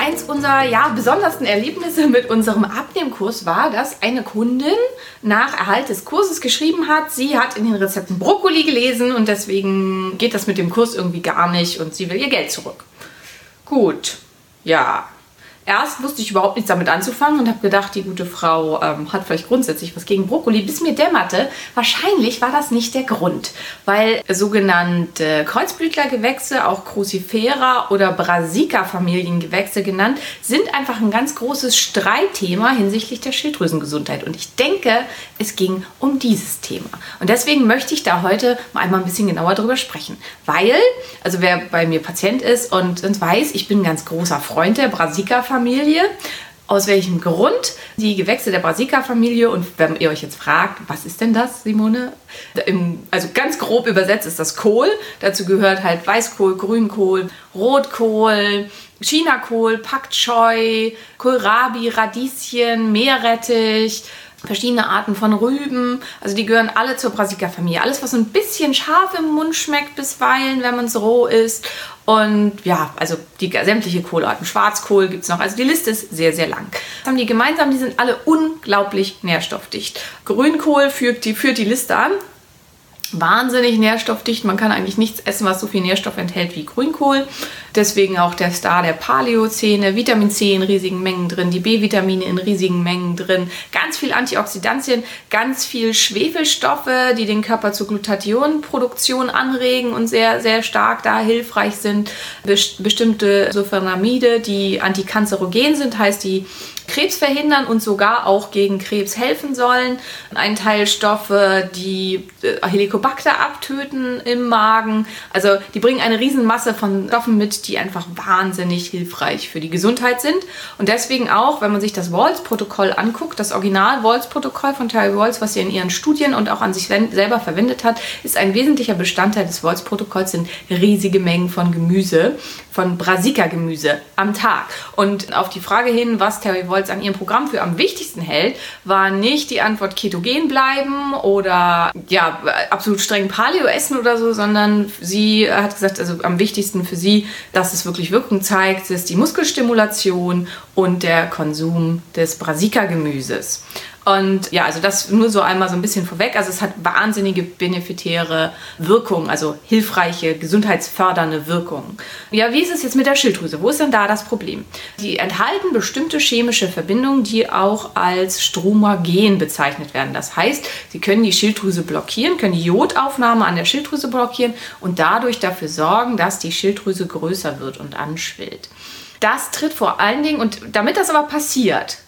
eins unserer ja, besondersten Erlebnisse mit unserem Abnehmkurs war, dass eine Kundin nach Erhalt des Kurses geschrieben hat, sie hat in den Rezepten Brokkoli gelesen und deswegen geht das mit dem Kurs irgendwie gar nicht und sie will ihr Geld zurück. Gut, ja, erst wusste ich überhaupt nichts damit anzufangen und habe gedacht, die gute Frau ähm, hat vielleicht grundsätzlich was gegen Brokkoli, bis mir dämmerte, wahrscheinlich war das nicht der Grund, weil sogenannte Kreuzblütlergewächse, auch Crucifera oder Brassica-Familiengewächse genannt, sind einfach ein ganz großes Streitthema hinsichtlich der Schilddrüsengesundheit. Und ich denke, es ging um dieses Thema. Und deswegen möchte ich da heute mal einmal ein bisschen genauer drüber sprechen. Weil, also wer bei mir Patient ist und, und weiß, ich bin ein ganz großer Freund der Brassica-Familie, Familie. Aus welchem Grund? Die Gewächse der Brassica-Familie. Und wenn ihr euch jetzt fragt, was ist denn das, Simone? also ganz grob übersetzt ist das Kohl. Dazu gehört halt Weißkohl, Grünkohl, Rotkohl, Chinakohl, Pak Choi, Kohlrabi, Radieschen, Meerrettich, verschiedene Arten von Rüben. Also die gehören alle zur Brassica-Familie. Alles, was so ein bisschen scharf im Mund schmeckt bisweilen, wenn man es roh isst. Und ja, also die sämtliche Kohlarten. Schwarzkohl gibt es noch. Also die Liste ist sehr, sehr lang. Was haben die gemeinsam? Die sind alle unglaublich nährstoffdicht. Grünkohl führt die, führt die Liste an wahnsinnig nährstoffdicht. Man kann eigentlich nichts essen, was so viel Nährstoff enthält wie Grünkohl. Deswegen auch der Star der Paleozähne, Vitamin C in riesigen Mengen drin, die B-Vitamine in riesigen Mengen drin, ganz viel Antioxidantien, ganz viel Schwefelstoffe, die den Körper zur Glutathionproduktion anregen und sehr, sehr stark da hilfreich sind. Bestimmte Sulfonamide, die antikanzerogen sind, heißt die Krebs verhindern und sogar auch gegen Krebs helfen sollen. Ein Teil Stoffe, die äh, Helicobacter abtöten im Magen. Also die bringen eine Riesenmasse von Stoffen mit, die einfach wahnsinnig hilfreich für die Gesundheit sind. Und deswegen auch, wenn man sich das Walls-Protokoll anguckt, das Original-Walls-Protokoll von Terry Walls, was sie in ihren Studien und auch an sich selber verwendet hat, ist ein wesentlicher Bestandteil des Walls-Protokolls sind riesige Mengen von Gemüse, von Brassica-Gemüse am Tag. Und auf die Frage hin, was Terry Walls an ihrem Programm für am wichtigsten hält, war nicht die Antwort ketogen bleiben oder ja, absolut streng Paleo essen oder so, sondern sie hat gesagt, also am wichtigsten für sie, dass es wirklich Wirkung zeigt, ist die Muskelstimulation und der Konsum des Brassica-Gemüses. Und ja, also das nur so einmal so ein bisschen vorweg. Also es hat wahnsinnige benefitäre Wirkung, also hilfreiche, gesundheitsfördernde Wirkung. Ja, wie ist es jetzt mit der Schilddrüse? Wo ist denn da das Problem? Die enthalten bestimmte chemische Verbindungen, die auch als Stromagen bezeichnet werden. Das heißt, sie können die Schilddrüse blockieren, können die Jodaufnahme an der Schilddrüse blockieren und dadurch dafür sorgen, dass die Schilddrüse größer wird und anschwillt. Das tritt vor allen Dingen, und damit das aber passiert,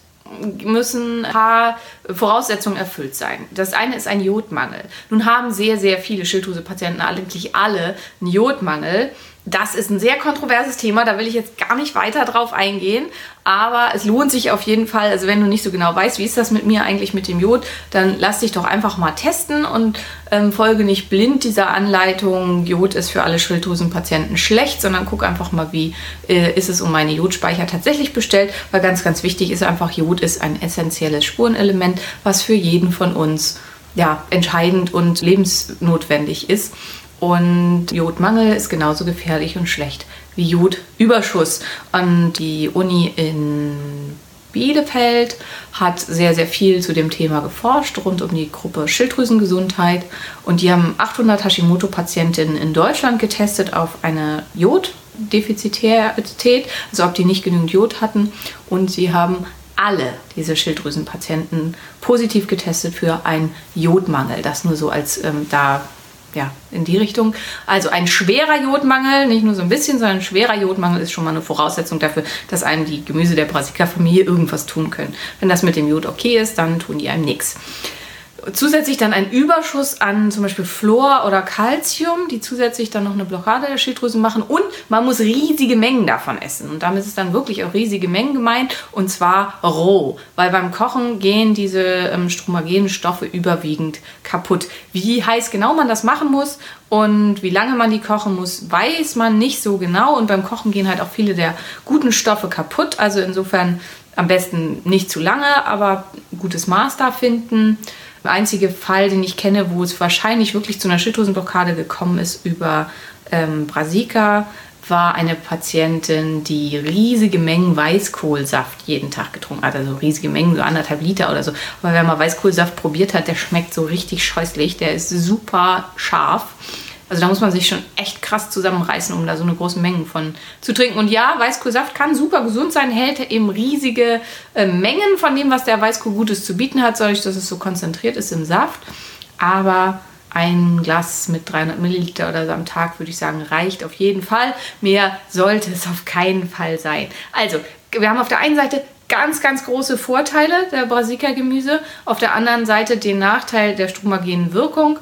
müssen ein paar Voraussetzungen erfüllt sein. Das eine ist ein Jodmangel. Nun haben sehr, sehr viele Schilddrüsepatienten, eigentlich alle, einen Jodmangel. Das ist ein sehr kontroverses Thema, da will ich jetzt gar nicht weiter drauf eingehen, aber es lohnt sich auf jeden Fall, also wenn du nicht so genau weißt, wie ist das mit mir eigentlich mit dem Jod, dann lass dich doch einfach mal testen und ähm, folge nicht blind dieser Anleitung, Jod ist für alle Schilddrüsenpatienten schlecht, sondern guck einfach mal, wie äh, ist es um meine Jodspeicher tatsächlich bestellt, weil ganz, ganz wichtig ist einfach, Jod ist ein essentielles Spurenelement, was für jeden von uns ja, entscheidend und lebensnotwendig ist. Und Jodmangel ist genauso gefährlich und schlecht wie Jodüberschuss. Und die Uni in Bielefeld hat sehr, sehr viel zu dem Thema geforscht, rund um die Gruppe Schilddrüsengesundheit. Und die haben 800 Hashimoto-Patientinnen in Deutschland getestet auf eine Joddefizität, also ob die nicht genügend Jod hatten. Und sie haben alle diese Schilddrüsenpatienten positiv getestet für einen Jodmangel. Das nur so als ähm, da ja, in die Richtung. Also ein schwerer Jodmangel, nicht nur so ein bisschen, sondern ein schwerer Jodmangel ist schon mal eine Voraussetzung dafür, dass einem die Gemüse der Brassica-Familie irgendwas tun können. Wenn das mit dem Jod okay ist, dann tun die einem nichts zusätzlich dann ein Überschuss an zum Beispiel Fluor oder Calcium, die zusätzlich dann noch eine Blockade der Schilddrüse machen. Und man muss riesige Mengen davon essen. Und damit ist dann wirklich auch riesige Mengen gemeint. Und zwar roh. Weil beim Kochen gehen diese ähm, stromagenen Stoffe überwiegend kaputt. Wie heiß genau man das machen muss und wie lange man die kochen muss, weiß man nicht so genau. Und beim Kochen gehen halt auch viele der guten Stoffe kaputt. Also insofern am besten nicht zu lange, aber gutes Maß da finden. Der einzige Fall, den ich kenne, wo es wahrscheinlich wirklich zu einer Schilddrüsenblockade gekommen ist über ähm, Brasica, war eine Patientin, die riesige Mengen Weißkohlsaft jeden Tag getrunken hat. Also riesige Mengen, so anderthalb Liter oder so. Aber wenn man Weißkohlsaft probiert hat, der schmeckt so richtig scheußlich. Der ist super scharf. Also da muss man sich schon echt krass zusammenreißen, um da so eine große Menge von zu trinken. Und ja, Weißkohlsaft kann super gesund sein, hält eben riesige äh, Mengen von dem, was der Weißkohl Gutes zu bieten hat, dadurch, dass es so konzentriert ist im Saft. Aber ein Glas mit 300 Milliliter oder so am Tag, würde ich sagen, reicht auf jeden Fall. Mehr sollte es auf keinen Fall sein. Also, wir haben auf der einen Seite ganz, ganz große Vorteile der Brassica-Gemüse, auf der anderen Seite den Nachteil der stromagenen Wirkung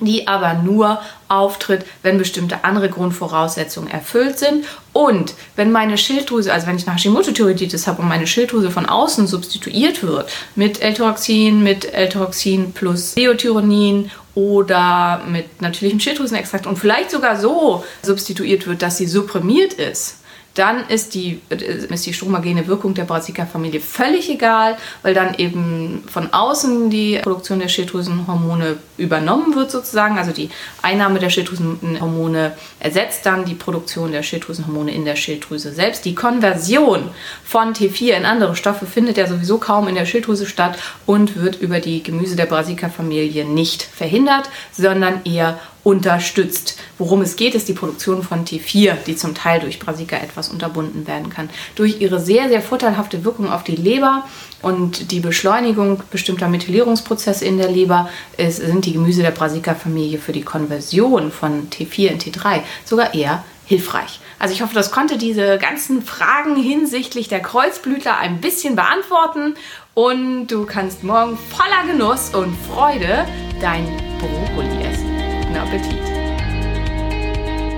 die aber nur auftritt, wenn bestimmte andere Grundvoraussetzungen erfüllt sind. Und wenn meine Schilddrüse, also wenn ich eine Hashimoto-Thyreoiditis habe und meine Schilddrüse von außen substituiert wird mit L-Tyroxin, mit L-Tyroxin plus Leotyronin oder mit natürlichem Schilddrüsenextrakt und vielleicht sogar so substituiert wird, dass sie supprimiert ist, dann ist die, ist die stromagene Wirkung der Brassica-Familie völlig egal, weil dann eben von außen die Produktion der Schilddrüsenhormone übernommen wird sozusagen. Also die Einnahme der Schilddrüsenhormone ersetzt dann die Produktion der Schilddrüsenhormone in der Schilddrüse selbst. Die Konversion von T4 in andere Stoffe findet ja sowieso kaum in der Schilddrüse statt und wird über die Gemüse der Brassica-Familie nicht verhindert, sondern eher unterstützt. Worum es geht, ist die Produktion von T4, die zum Teil durch Brassica etwas unterbunden werden kann. Durch ihre sehr, sehr vorteilhafte Wirkung auf die Leber und die Beschleunigung bestimmter Methylierungsprozesse in der Leber ist, sind die Gemüse der Brassica-Familie für die Konversion von T4 in T3 sogar eher hilfreich. Also ich hoffe, das konnte diese ganzen Fragen hinsichtlich der Kreuzblütler ein bisschen beantworten und du kannst morgen voller Genuss und Freude dein Brokkoli essen. Guten Appetit!